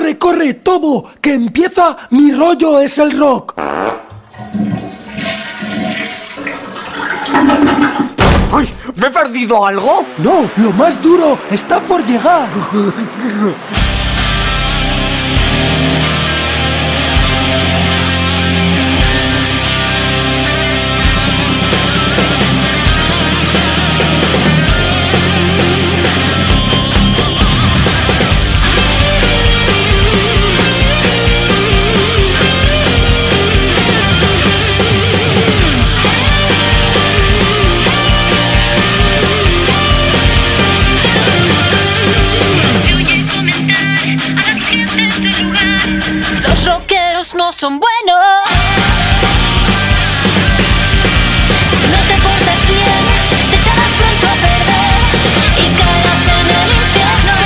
Corre, corre, Tobo, que empieza mi rollo es el rock. ¡Ay! ¿Me he perdido algo? No, lo más duro está por llegar. son buenos. Si no te portas bien, te echarás pronto a perder y caerás en el infierno.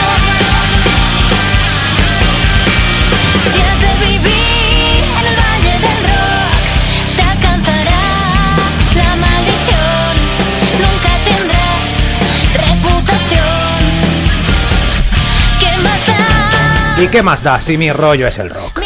Si has de vivir en el valle del rock, te alcanzará la maldición. Nunca tendrás reputación. ¿Qué más da? ¿Y qué más da si mi rollo es el rock?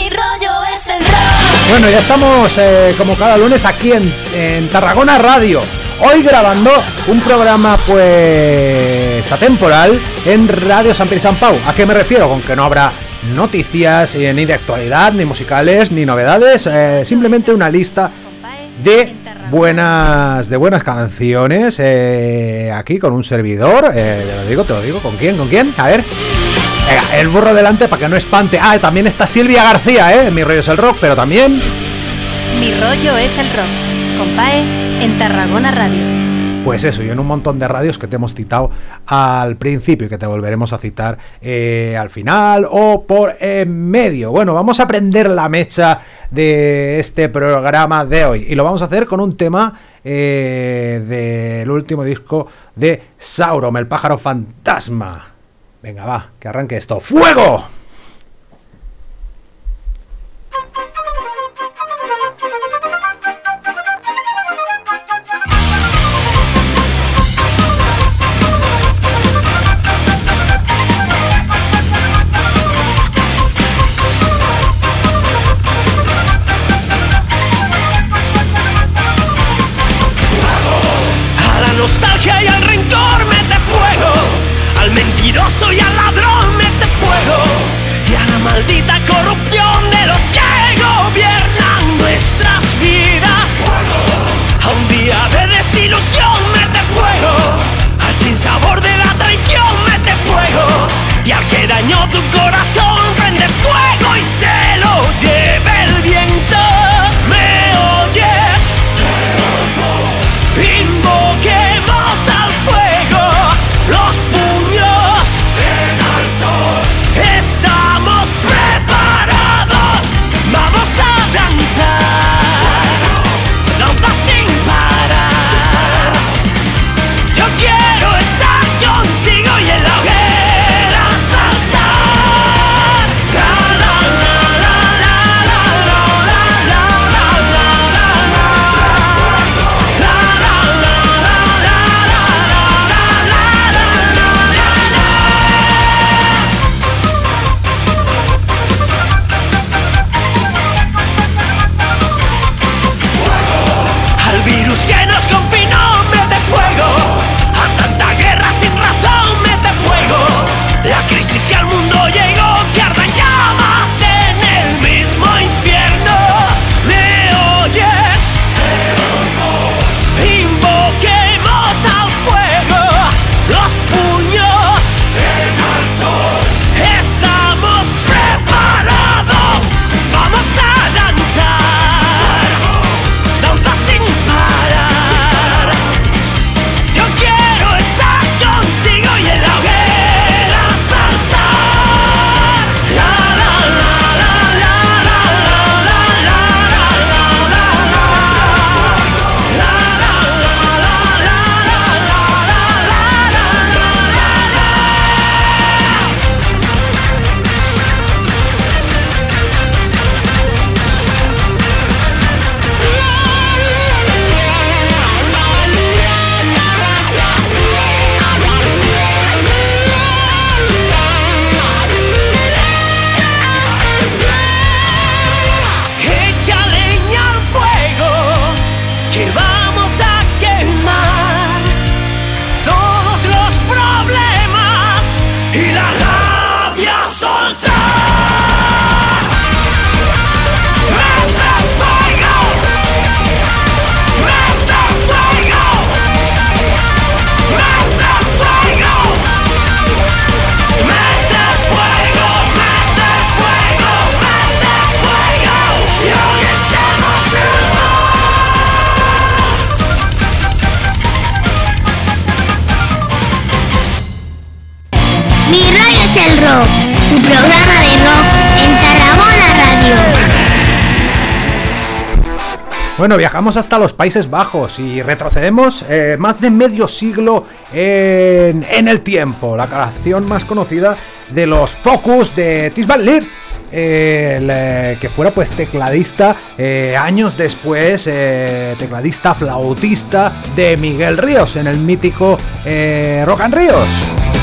Bueno, ya estamos eh, como cada lunes aquí en, en Tarragona Radio. Hoy grabando un programa pues atemporal en Radio San Pere y San Pau. ¿A qué me refiero? Con que no habrá noticias eh, ni de actualidad, ni musicales, ni novedades. eh, simplemente una lista de buenas de buenas canciones aquí con un servidor. te lo digo, te lo digo. ¿Con quién? ¿Con quién? A ver. Venga, el burro delante para que no espante. Ah, también está Silvia García, ¿eh? Mi rollo es el rock, pero también Mi rollo es el rock. Compae en Tarragona Radio. Pues eso, y en un montón de radios que te hemos citado al principio y que te volveremos a citar eh, al final o por en medio. Bueno, vamos a prender la mecha de este programa de hoy y lo vamos a hacer con un tema eh, del último disco de Sauron, el pájaro fantasma. Venga, va, que arranque esto. ¡Fuego! tu corazón. Bueno, viajamos hasta los Países Bajos y retrocedemos eh, más de medio siglo en, en, el tiempo. La canción más conocida de los Focus de Tisbal Lir. Eh, que fuera pues tecladista eh, años después, eh, tecladista flautista de Miguel Ríos en el mítico Rock and Ríos.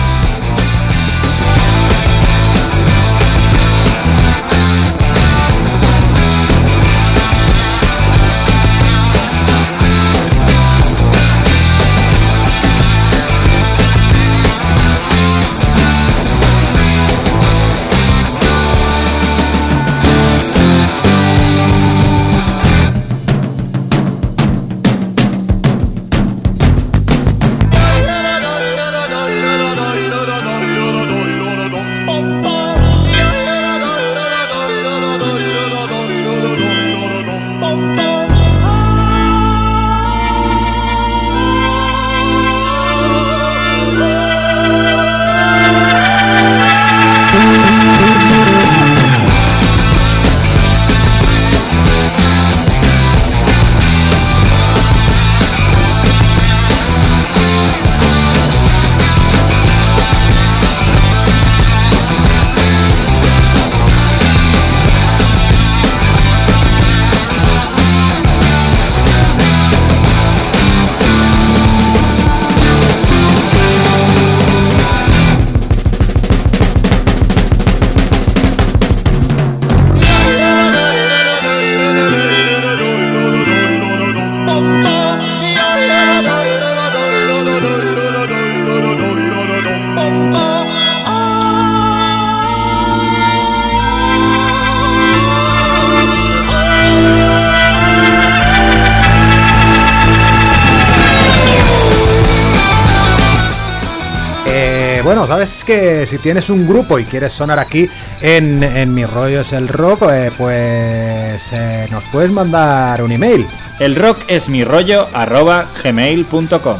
Si tienes un grupo y quieres sonar aquí en, Mi Rollo es el Rock, eh, pues eh, nos puedes mandar un email. El rock es mi rollo arroba gmail.com.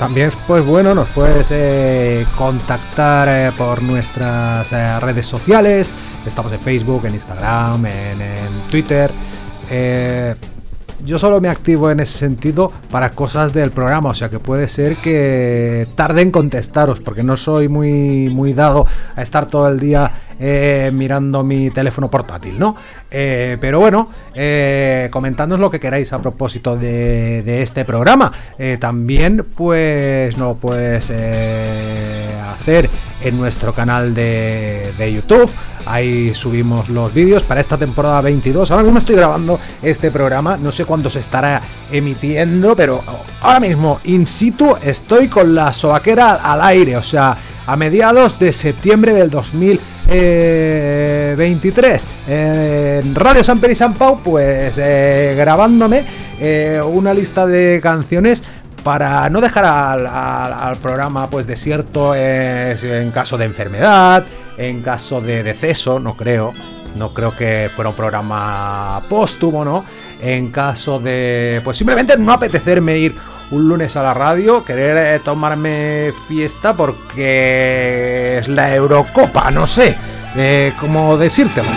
También, pues bueno, nos puedes eh, contactar por nuestras redes sociales. Estamos en Facebook, en Instagram, en, en Twitter yo solo me activo en ese sentido para cosas del programa, o sea que puede ser que tarde en contestaros, porque no soy muy, muy dado a estar todo el día eh, mirando mi teléfono portátil, ¿no? Eh, pero bueno, eh, comentadnos lo que queráis a propósito de, este programa. también, pues, no puedes hacer en nuestro canal de, de YouTube Ahí subimos los vídeos para esta temporada 22. Ahora mismo estoy grabando este programa, no sé cuándo se estará emitiendo, pero ahora mismo, in situ, estoy con la sobaquera al aire, o sea, a mediados de septiembre del 2023. en Radio San Peri y San Pau, pues eh, grabándome eh, una lista de canciones para no dejar al, programa pues desierto en caso de enfermedad, en caso de deceso, no creo, no creo que fuera un programa póstumo, ¿no? En caso de, pues simplemente no apetecerme ir un lunes a la radio, querer eh, tomarme fiesta porque es la Eurocopa, no sé, eh, cómo decírtelo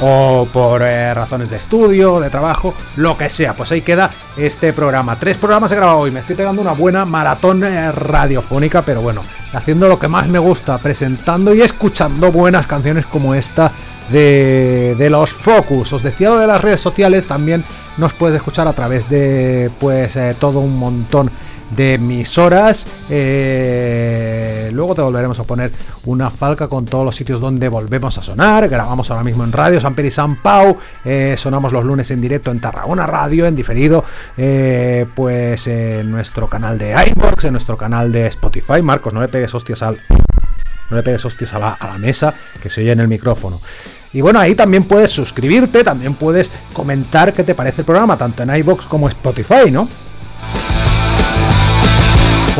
o por eh, razones de estudio, de trabajo, lo que sea. Pues ahí queda este programa. Tres programas he grabado hoy. Me estoy pegando una buena maratón eh, radiofónica, pero bueno, haciendo lo que más me gusta, presentando y escuchando buenas canciones como esta de, de los Focus. Os decía lo de las redes sociales, también nos puedes escuchar a través de pues eh, todo un montón de emisoras. Eh, luego te volveremos a poner una falca con todos los sitios donde volvemos a sonar. Grabamos ahora mismo en Radio San Peri San Pau. Eh, sonamos los lunes en directo en Tarragona Radio, en diferido, eh, pues en nuestro canal de iBox, en nuestro canal de Spotify. Marcos, no le pegues hostias al. No le pegues hostias a la, a la mesa, que se oye en el micrófono. Y bueno, ahí también puedes suscribirte, también puedes comentar qué te parece el programa, tanto en iBox como Spotify, ¿no?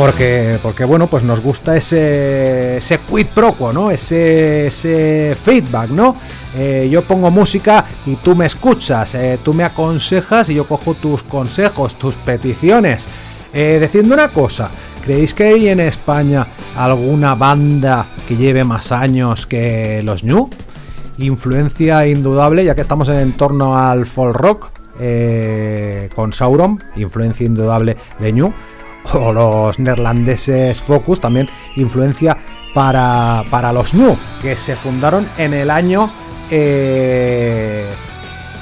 Porque, porque bueno, pues nos gusta ese, ese quid pro quo, ¿no? Ese, ese feedback, ¿no? Eh, yo pongo música y tú me escuchas, eh, tú me aconsejas y yo cojo tus consejos, tus peticiones. Eh, decidme una cosa, ¿creéis que hay en España alguna banda que lleve más años que los New? influencia indudable, ya que estamos en torno al folk rock, eh, con Sauron, influencia indudable de New, o los neerlandeses Focus, también influencia para, para los New, que se fundaron en el año eh,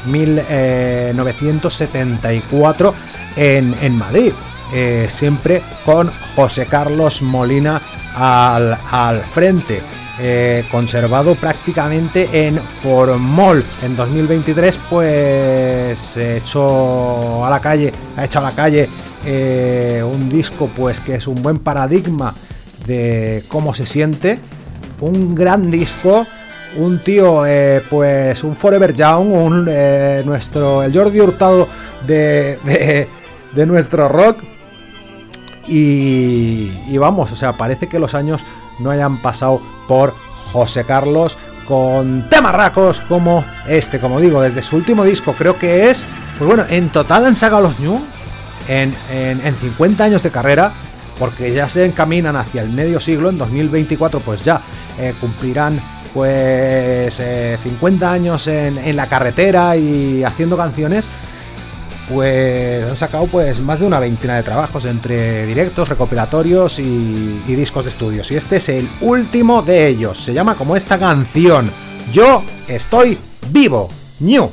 1974 en, en Madrid. Eh, siempre con José Carlos Molina al, al frente. Eh, conservado prácticamente en Formol. En 2023, pues se echó a la calle, ha echado a la calle eh, un disco, pues que es un buen paradigma de cómo se siente. Un gran disco, un tío, eh, pues un Forever Young, un nuestro, el Jordi Hurtado de, de, de nuestro rock. Y, y, vamos, o sea, parece que los años no hayan pasado por José Carlos con temarracos como este, como digo, desde su último disco, creo que es, pues bueno, en total han sacado los New en, en, en 50 años de carrera, porque ya se encaminan hacia el medio siglo, en 2024 pues ya eh, cumplirán pues eh, 50 años en, en la carretera y haciendo canciones pues han sacado pues más de una veintena de trabajos entre directos, recopilatorios y, y, discos de estudios. Y este es el último de ellos. Se llama como esta canción. Yo estoy vivo. New.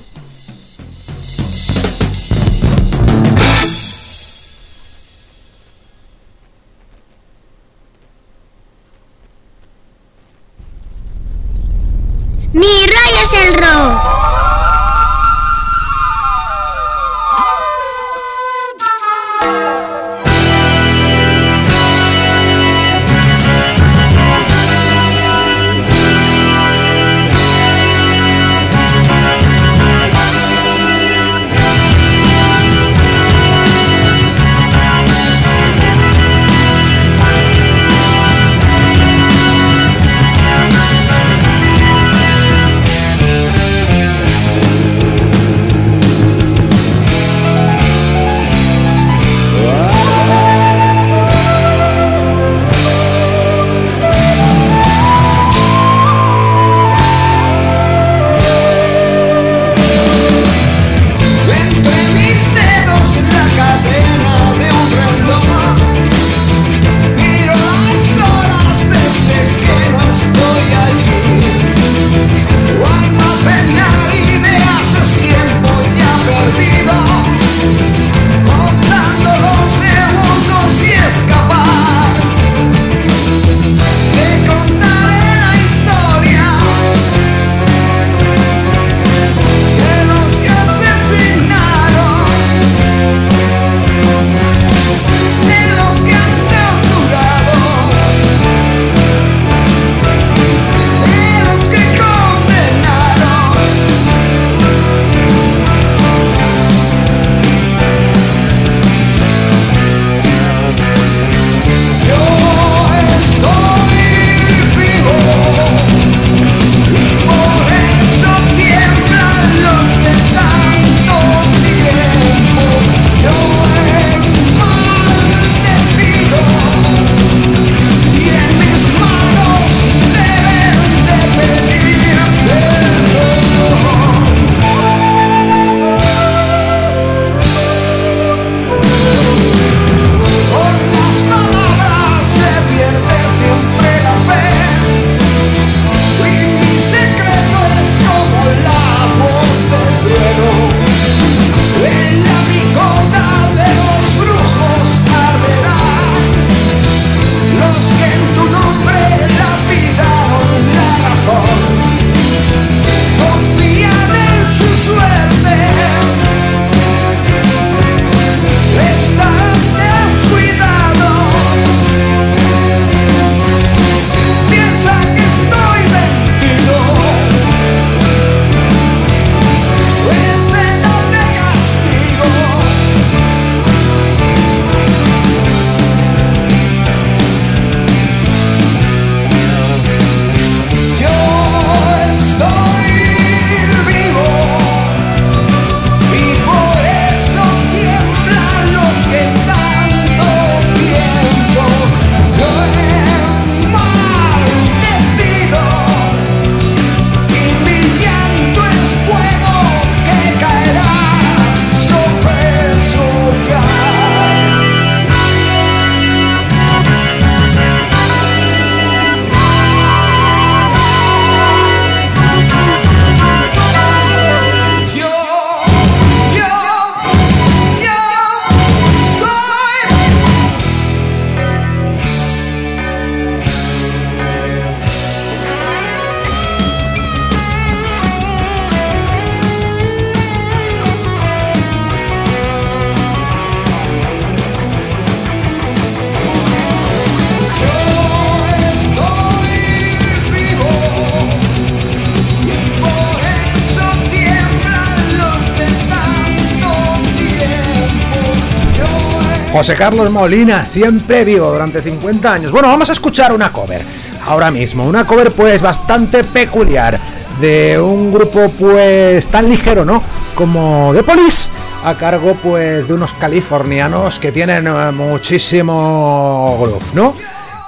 José Carlos Molina, siempre vivo durante 50 años. Bueno, vamos a escuchar una cover ahora mismo, una cover pues bastante peculiar de un grupo pues tan ligero, ¿no? Como The Police, a cargo pues de unos californianos que tienen eh, muchísimo groove, ¿no?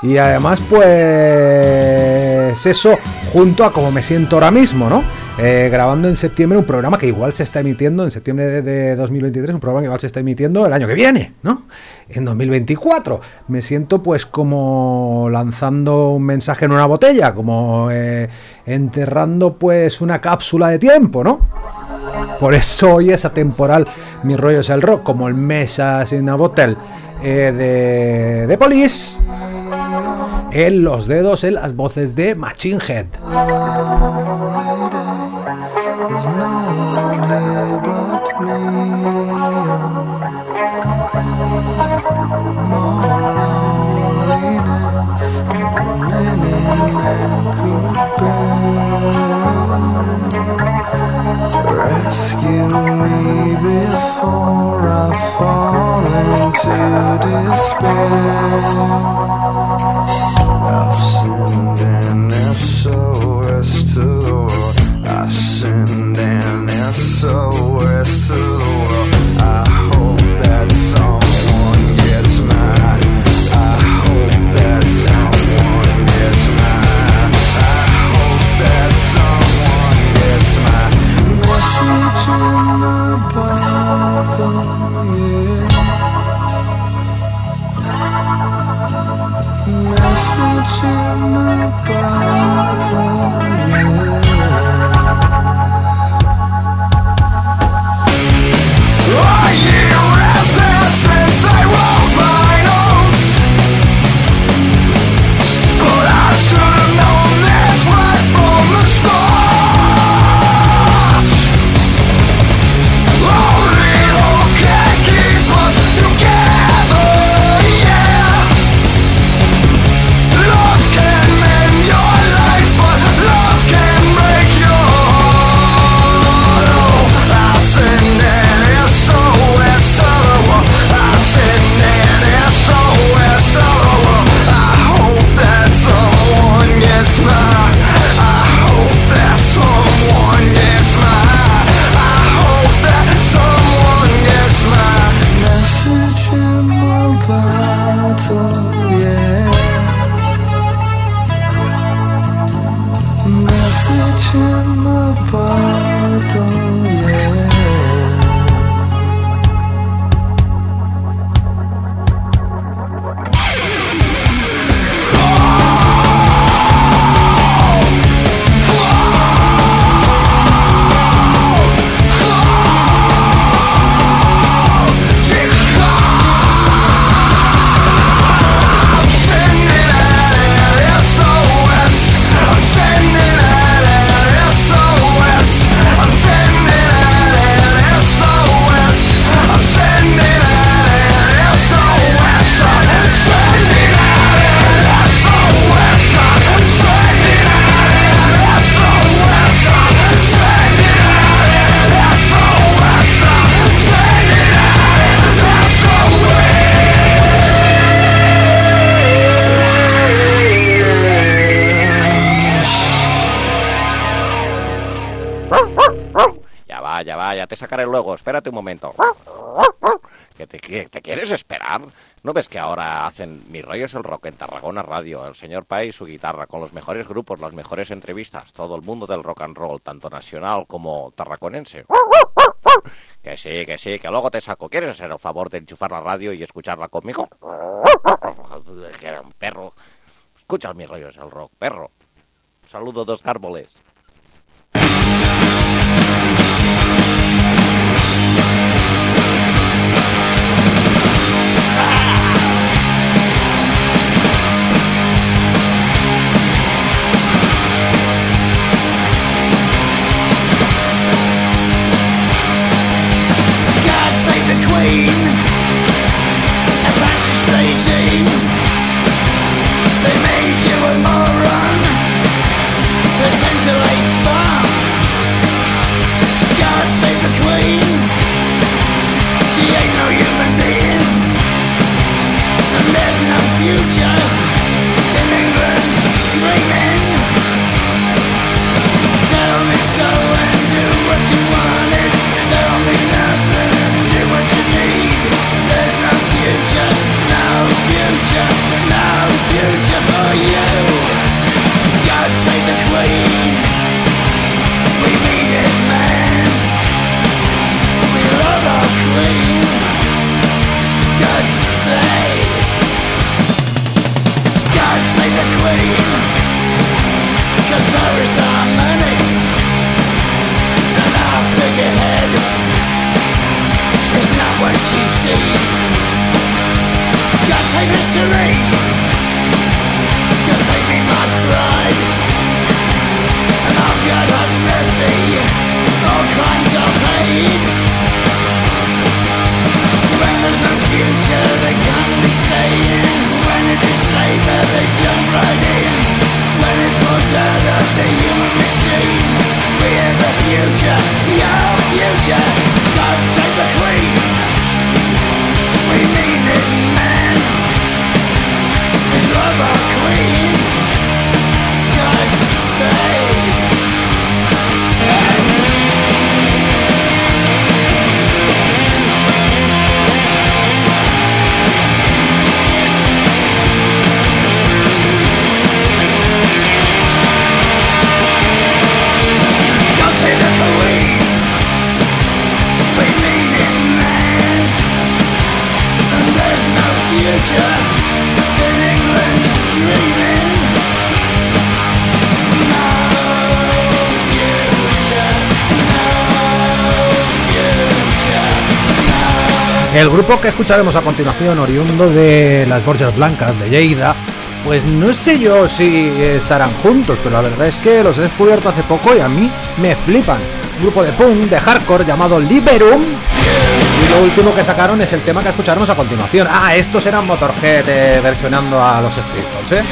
Y además pues eso junto a como me siento ahora mismo, ¿no? Eh, grabando en septiembre un programa que igual se está emitiendo en septiembre de, de 2023, un programa que igual se está emitiendo el año que viene, ¿no? En 2024. Me siento pues como lanzando un mensaje en una botella, como eh, enterrando pues una cápsula de tiempo, ¿no? Por eso hoy es atemporal mi rollo es el rock, como el Mesa sin a Bottle eh, de, de Police. En los dedos, en las voces de Machine Head. Before I fall into despair. I've sinned and SOS to the world. I sinned and SOS to te sacaré luego. Espérate un momento. ¿Que te, que te quieres esperar? ¿No ves que ahora hacen Mi rollo es el rock en Tarragona Radio? El señor Pai y su guitarra, con los mejores grupos, las mejores entrevistas, todo el mundo del rock and roll, tanto nacional como tarraconense. Que sí, que sí, que luego te saco. ¿Quieres hacer el favor de enchufar la radio y escucharla conmigo? Que era un perro. Escucha mi rollo es el rock, perro. Saludo dos árboles. Grupo que escucharemos a continuación, oriundo de las Borjas Blancas de Lleida, pues no sé yo si estarán juntos, pero la verdad es que los he descubierto hace poco y a mí me flipan. Un grupo de punk, de hardcore llamado Liberum. Y lo último que sacaron es el tema que escucharemos a continuación. Ah, estos eran Motorhead eh, versionando a los Beatles, ¿eh?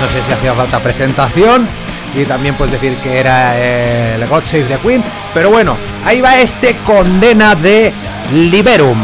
No sé si hacía falta presentación y también puedes decir que era eh, el God Save the Queen, pero bueno, ahí va este condena de Liberum.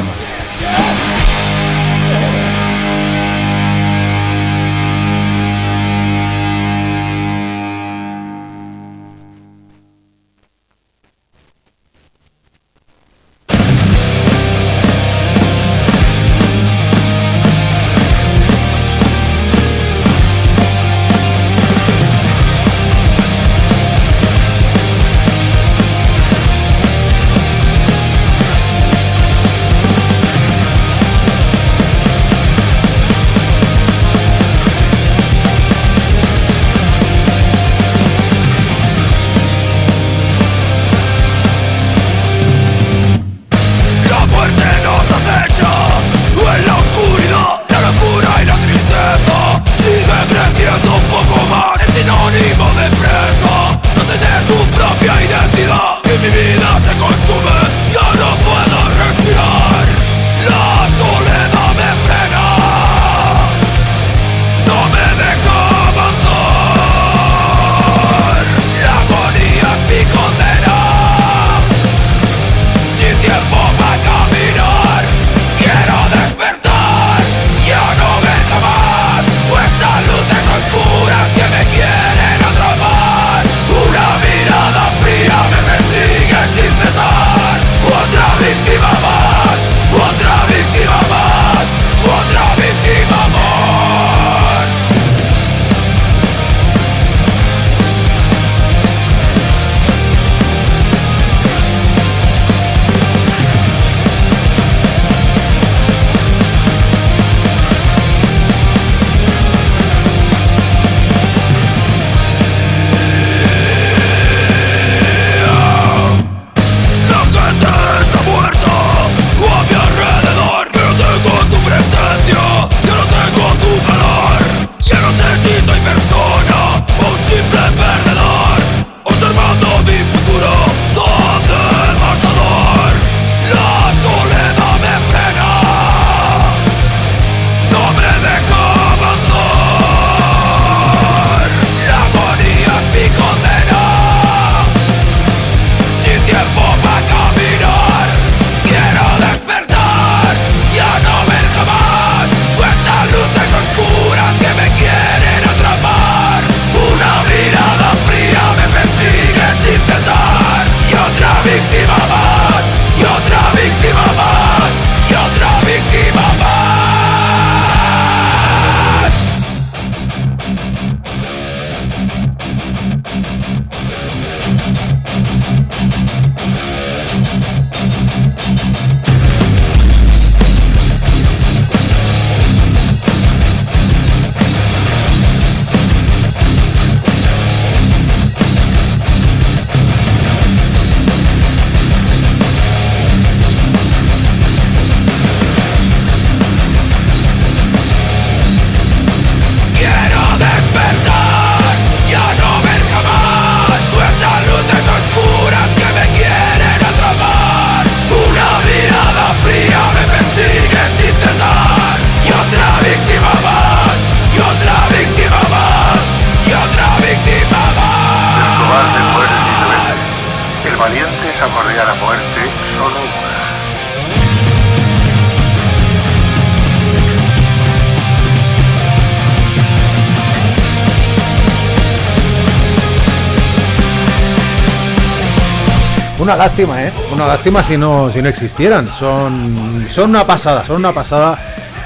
Una lástima, ¿eh? Una lástima si no, si no existieran. Son, son una pasada, son una pasada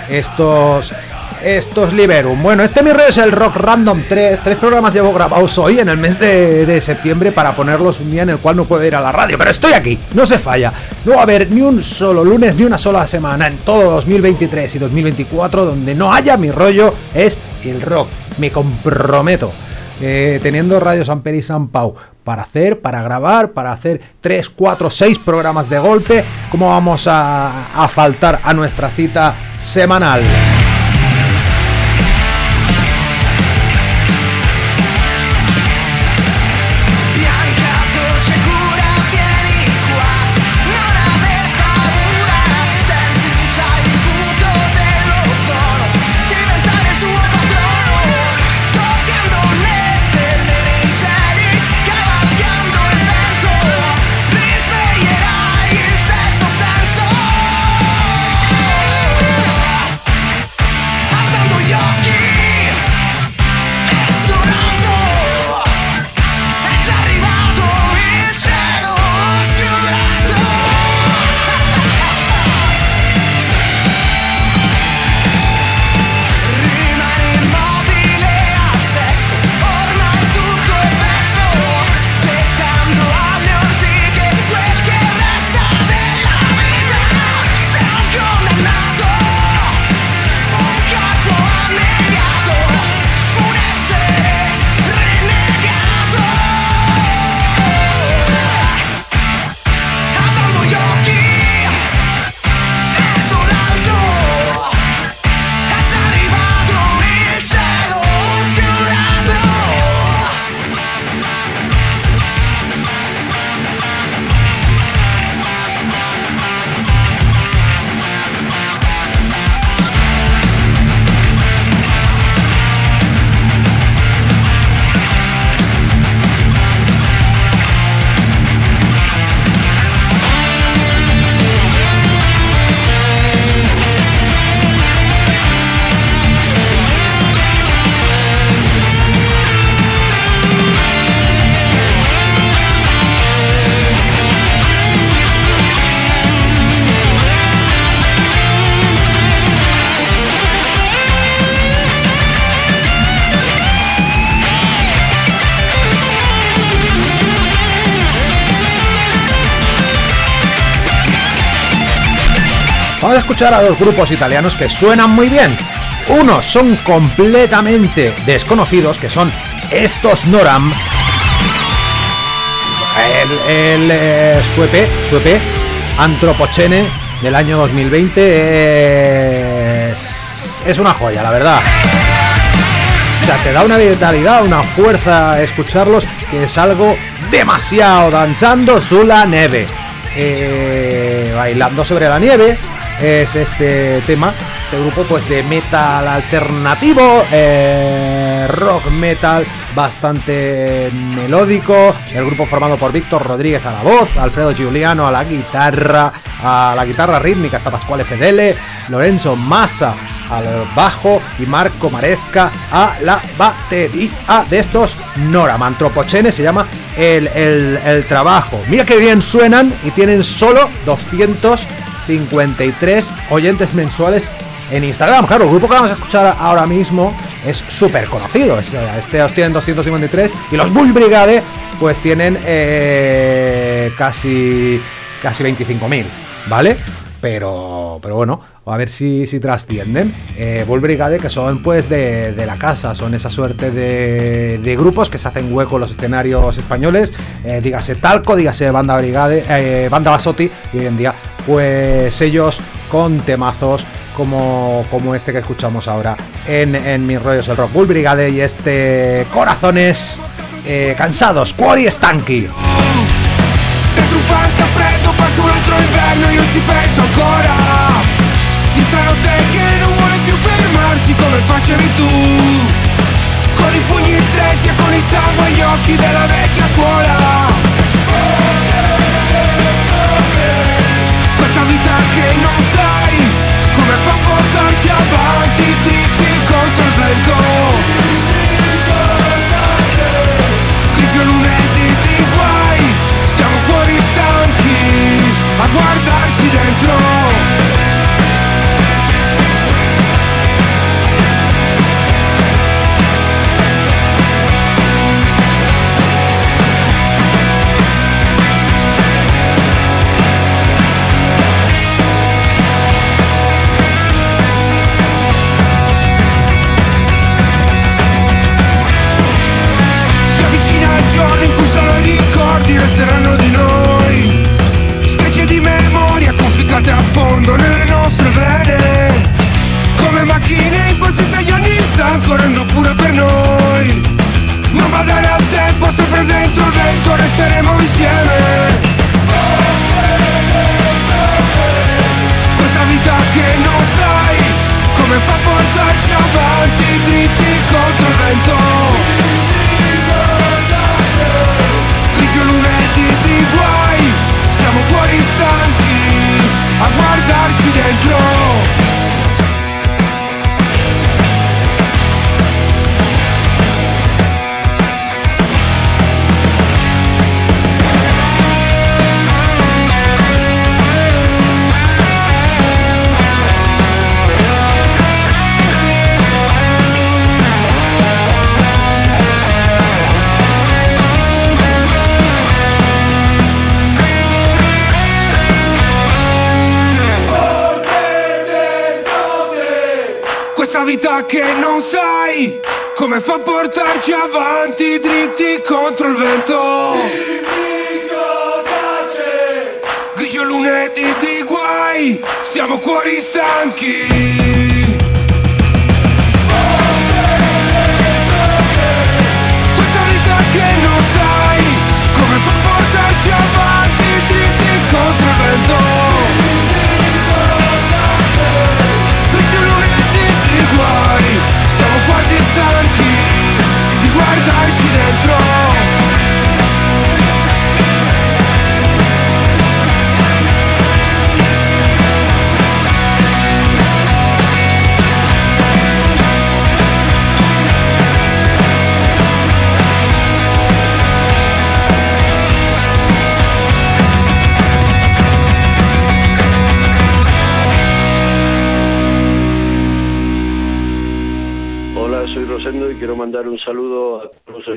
estos, estos Liberum. Bueno, este mi es el Rock Random 3. Tres programas llevo grabados hoy en el mes de, de septiembre para ponerlos un día en el cual no puedo ir a la radio. Pero estoy aquí, no se falla. No va a haber ni un solo lunes ni una sola semana en todo 2023 y 2024 donde no haya mi rollo es el rock. Me comprometo. eh, teniendo Radio San Peri y San Pau para hacer, para grabar, para hacer 3, 4, 6 programas de golpe, ¿cómo vamos a, a faltar a nuestra cita semanal? Escuchar a dos grupos italianos que suenan muy bien. Unos son completamente desconocidos, que son estos Noram. El, el eh, su EP, su EP, Antropocene, del año 2020, es, una joya, la verdad. O sea, te da una vitalidad, una fuerza escucharlos, que es algo demasiado danzando su la neve. Eh, bailando sobre la nieve es este tema, este grupo pues de metal alternativo, eh, rock metal bastante melódico, el grupo formado por Víctor Rodríguez a la voz, Alfredo Giuliano a la guitarra, a la guitarra rítmica está Pascual Fedele, Lorenzo Massa al bajo y Marco Maresca a la batería de estos Noram. Antropochene se llama el, el, trabajo. Mira que bien suenan y tienen solo 253 oyentes mensuales en Instagram. Claro, el grupo que vamos a escuchar ahora mismo es súper conocido. Eh, Este os tienen 253 y los Bull Brigade pues tienen eh, casi casi 25.000, ¿vale? Pero, pero bueno, a ver si, si trascienden. Eh, Bull Brigade, que son pues de, de la casa, son esa suerte de, de grupos que se hacen hueco en los escenarios españoles. eh, dígase Talco, dígase Banda Brigade, eh, Banda Basotti, y hoy en día, pues ellos con temazos como, como este que escuchamos ahora en, en Mis Rollos el Rock. Bull Brigade y este Corazones eh, Cansados, Quarry Stanky. Vita che non sai Come fa a portarci avanti dritti contro il vento. Grigio lunedì di guai Siamo fuori stanchi A guardarci dentro stanchi a guardarci dentro come fa a portarci avanti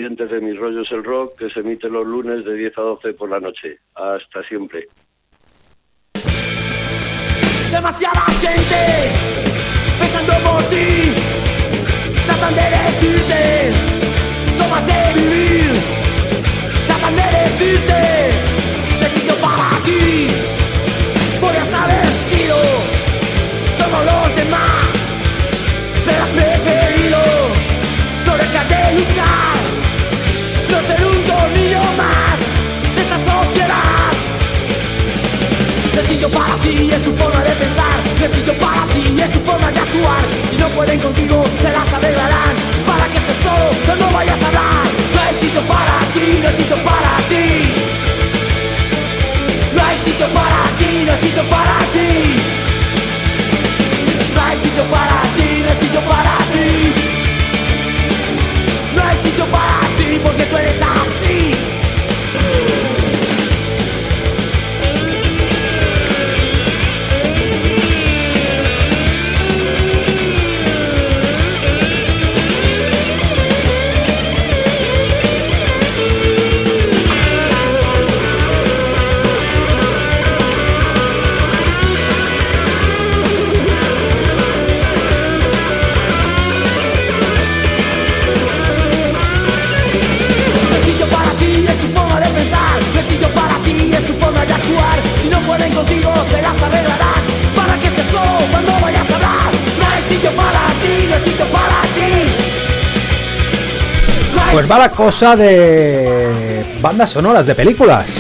oyentes de Mis Rollos el Rock que se emite los lunes de 10 a 12 por la noche. Hasta siempre. Demasiada gente Pues va la cosa de bandas sonoras de películas.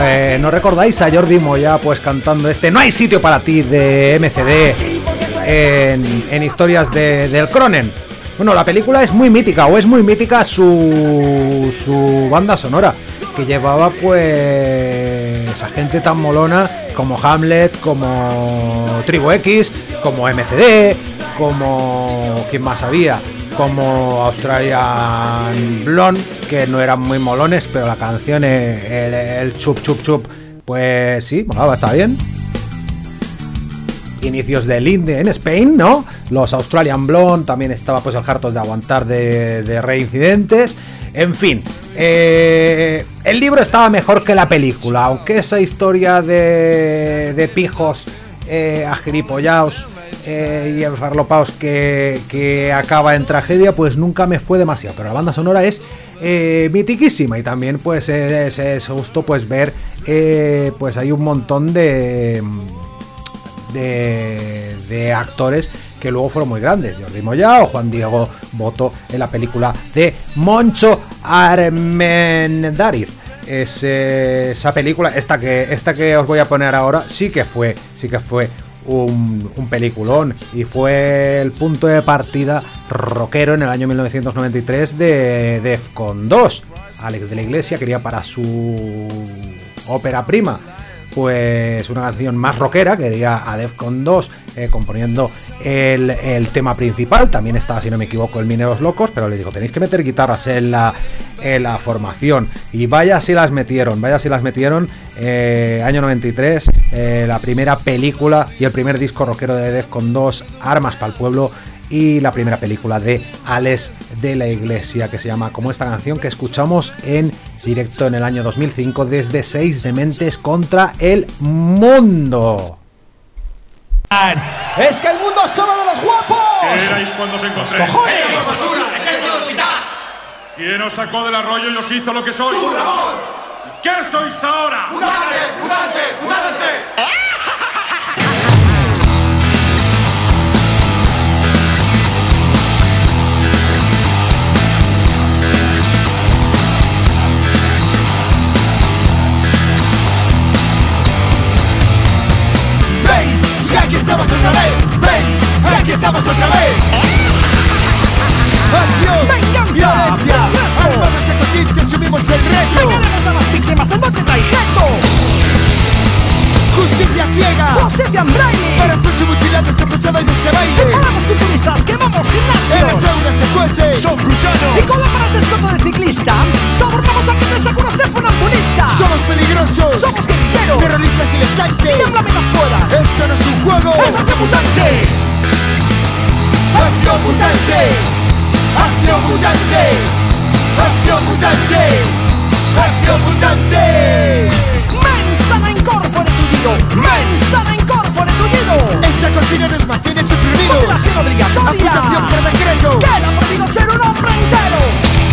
Eh, ¿No recordáis a Jordi Moya pues cantando este No hay sitio para ti de MCD en, en historias de- del Cronen? Bueno, la película es muy mítica, o es muy mítica su, su banda sonora, que llevaba pues a gente tan molona como Hamlet, como Tribu X, como MCD, como... ¿quién más había? Como Australian Blonde, que no eran muy molones, pero la canción, el, chup chup chup, pues sí, molaba, está bien inicios del indie en Spain, ¿no? Los Australian Blonde, también estaba pues el hartos de aguantar de, de reincidentes. En fin, eh, el libro estaba mejor que la película, aunque esa historia de, de pijos eh, eh, y enfarlopaos que, que acaba en tragedia, pues nunca me fue demasiado. Pero la banda sonora es eh, mitiquísima y también pues es, es justo pues ver eh, pues hay un montón de de, actores que luego fueron muy grandes Jordi Moya o Juan Diego Boto en la película de Moncho Armendariz eh, esa película esta que esta que os voy a poner ahora sí que fue sí que fue un, un peliculón y fue el punto de partida rockero en el año 1993 de Defcon 2. Alex de la Iglesia quería para su ópera prima pues una canción más rockera, quería a Defcon 2 eh, componiendo el, el tema principal, también estaba si no me equivoco el Mineros Locos, pero les digo, tenéis que meter guitarras en la, en la formación. Y vaya si las metieron, vaya si las metieron, eh, año 93, eh, la primera película y el primer disco rockero de Defcon 2, Armas para el Pueblo, y la primera película de Alex de la Iglesia que se llama como esta canción que escuchamos en directo en el año 2005 desde 6 de Mentes contra el Mundo. ¡Es que el mundo es solo de los guapos! ¿Qué erais cuando os encontré? cojones! ¿Quién os sacó del arroyo y os hizo lo que sois? ¡Tú, Ramón! ¿Qué sois ahora? ¡Mutante! ¡Mutante! ¡Mutante! Estamos otra vez. Acción, ¡Venganza! violencia, armados de cotín que asumimos el reto. ¡Vengaremos a las víctimas del monte Taijeto! Justicia ciega. ¡Justicia en braille! Para fuerza mutilada se aprovechaba de este baile. ¡Paramos culturistas! ¡Quemamos En las gimnasios! aulas se cuece. Son gusanos. ¡Y con lámparas de escoto de ciclista! ¡Sobornamos a grandes seguros de funambulista! Somos peligrosos. ¡Somos guerrilleros! Terroristas diletantes. ¡Tiembla mientras puedas! Esto no es un juego. ¡Es acción mutante! Acción mutante. Acción mutante. Acción mutante. Acción mutante. ¡Mensana incorpore tullido! ¡Mensana incorpore tullido! Esta consigna nos mantiene suprimidos. ¡Mutilación obligatoria! Aplicación por decreto. ¡Queda prohibido ser un hombre entero!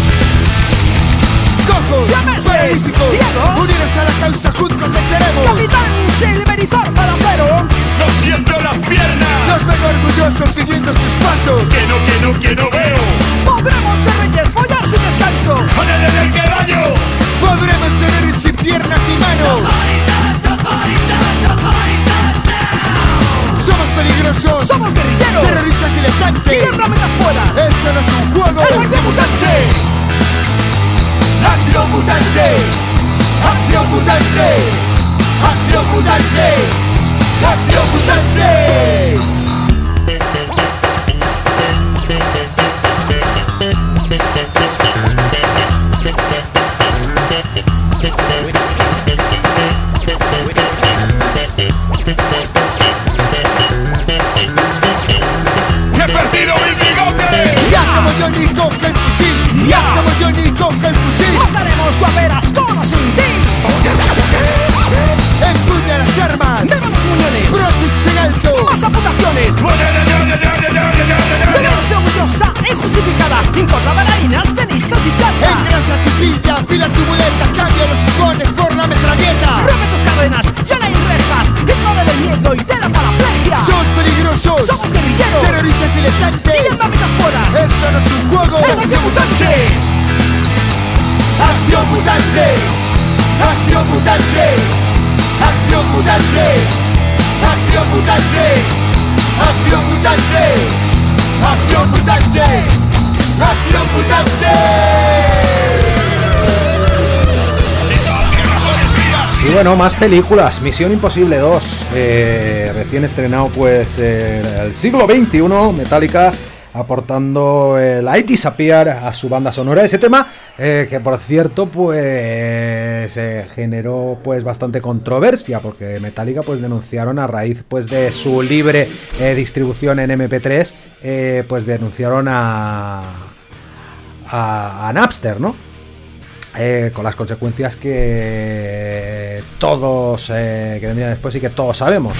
Cojos. Paralíticos. Ciegos. Unidos a la causa, juntos venceremos. ¡Capitán Silverizar para cero! ¡No siento las piernas! Los vengo orgullosos siguiendo sus pasos. ¡Que no, que no, que no veo! ¡Podremos ser reyes, follar sin descanso! ¡Ánale, que daño! Podremos ser héroes sin piernas y manos. Somos peligrosos. ¡Somos guerrilleros! Terroristas diletantes. ¡Tiembla mientras puedas! Esto no es un juego. ¡Es acción mutante! Acción mutante. Acción mutante. Acción mutante. Acción mutante. ¡He perdido mi bigote! Ya como Johnny coge el fusil. Ya como Johnny coge el ¡Mataremos guaperas con o sin ti! Bueno, más películas. Misión Imposible 2, eh, recién estrenado pues eh, el siglo XXI, Metallica aportando el I Disappear a su banda sonora. Ese tema eh, que por cierto pues se generó pues bastante controversia porque Metallica pues denunciaron a raíz pues de su libre eh, distribución en MP3 eh, pues denunciaron a, a, a Napster, ¿no? Eh, con las consecuencias que todos eh, que vendrían después y que todos sabemos.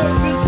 purpose.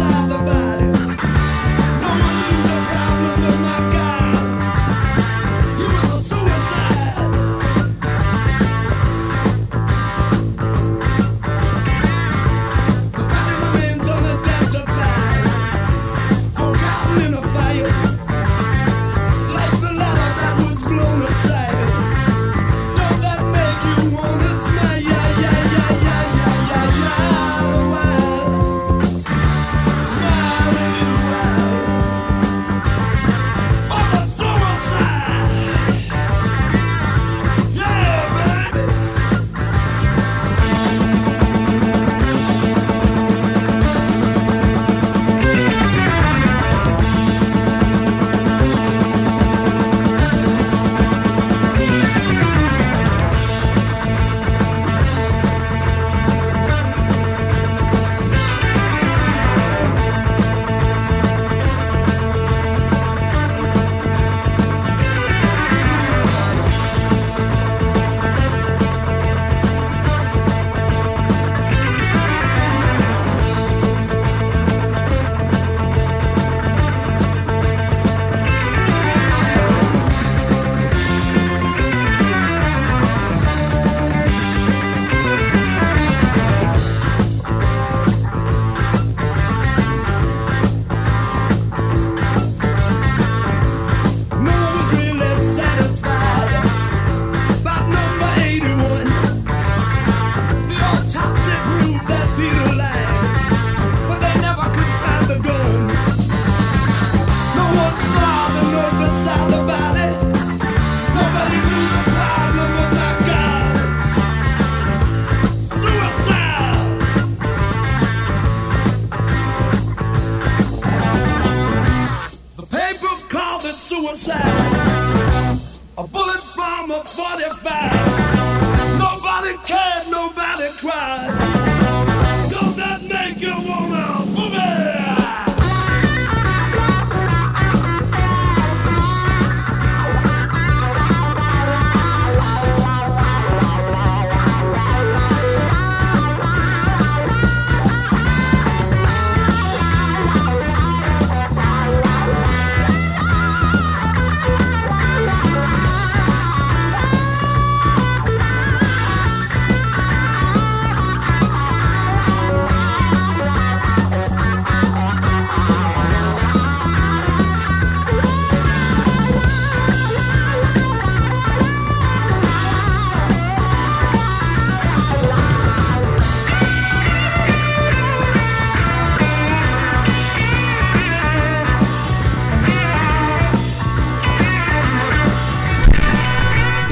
Suicide. A bullet from a 45. Nobody cared, nobody cried.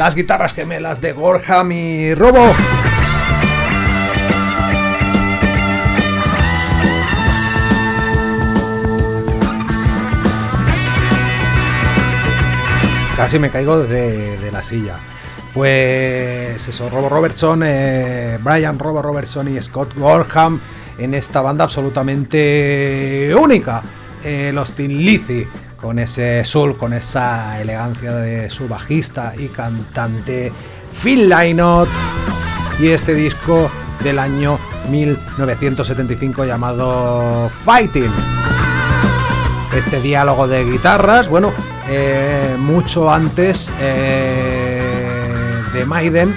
Las guitarras gemelas de Gorham y Robo. Casi me caigo de, de la silla. Pues eso, Robo Robertson, eh, Brian Robo Robertson y Scott Gorham en esta banda absolutamente única. Eh, los Tin Lizzy, con ese soul, con esa elegancia de su bajista y cantante Phil Lynott. Y este disco del año 1975 llamado Fighting. Este diálogo de guitarras, bueno, eh, mucho antes eh, de Maiden,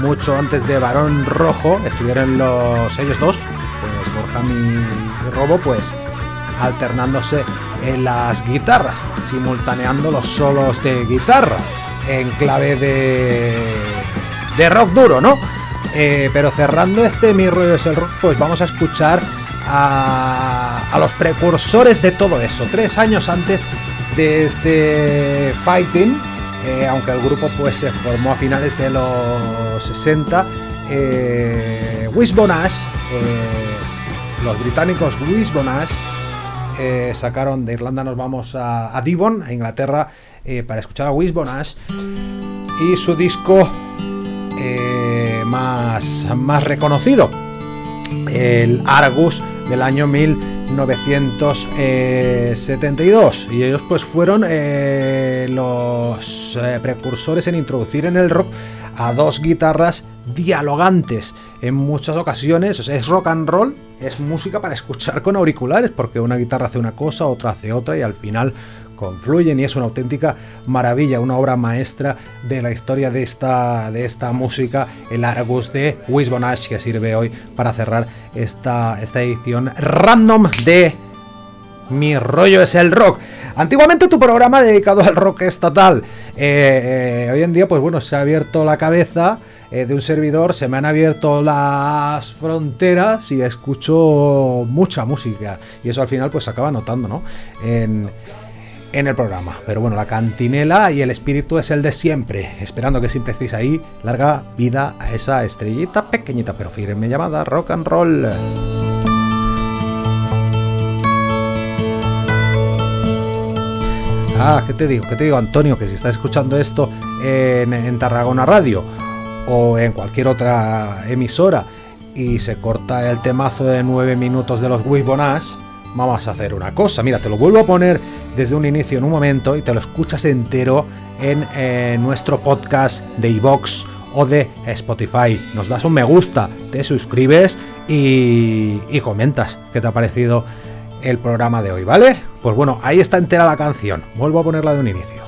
mucho antes de Barón Rojo, estuvieron los ellos dos, pues Borja y Robo, pues alternándose en las guitarras, simultaneando los solos de guitarra en clave de, de rock duro, ¿no? Eh, pero cerrando este Mi rollo es el rock, pues vamos a escuchar a, a los precursores de todo eso, tres años antes de este Fighting, eh, aunque el grupo pues se formó a finales de los 60, eh, Wishbone eh, los británicos Wishbone Ash eh, sacaron de Irlanda nos vamos a, Devon, a Inglaterra, eh, para escuchar a Wishbone Ash y su disco eh, más, más reconocido, el Argus del año 1900 1972 y ellos pues fueron los precursores en introducir en el rock a dos guitarras dialogantes en muchas ocasiones, o sea, es rock and roll, es música para escuchar con auriculares, porque una guitarra hace una cosa, otra hace otra, y al final confluyen y es una auténtica maravilla, una obra maestra de la historia de esta, de esta música, el Argus de Wisbonage, que sirve hoy para cerrar esta, esta edición random de Mi rollo es el rock. Antiguamente tu programa dedicado al rock estatal. Eh, eh, hoy en día, pues bueno, se ha abierto la cabeza de un servidor, se me han abierto las fronteras y escucho mucha música. Y eso al final pues se acaba notando, ¿no? En, en el programa. Pero bueno, la cantinela y el espíritu es el de siempre. Esperando que siempre estéis ahí. Larga vida a esa estrellita pequeñita pero firme llamada rock and roll. Ah, ¿qué te digo? ¿Qué te digo, Antonio? Que si estás escuchando esto en Tarragona Radio o en cualquier otra emisora y se corta el temazo de 9 minutos de los Wisbonage, vamos a hacer una cosa. Mira, te lo vuelvo a poner desde un inicio en un momento y te lo escuchas entero en eh, nuestro podcast de iVox o de Spotify. Nos das un me gusta, te suscribes y, y comentas qué te ha parecido el programa de hoy, ¿vale? Pues bueno, ahí está entera la canción. Vuelvo a ponerla de un inicio.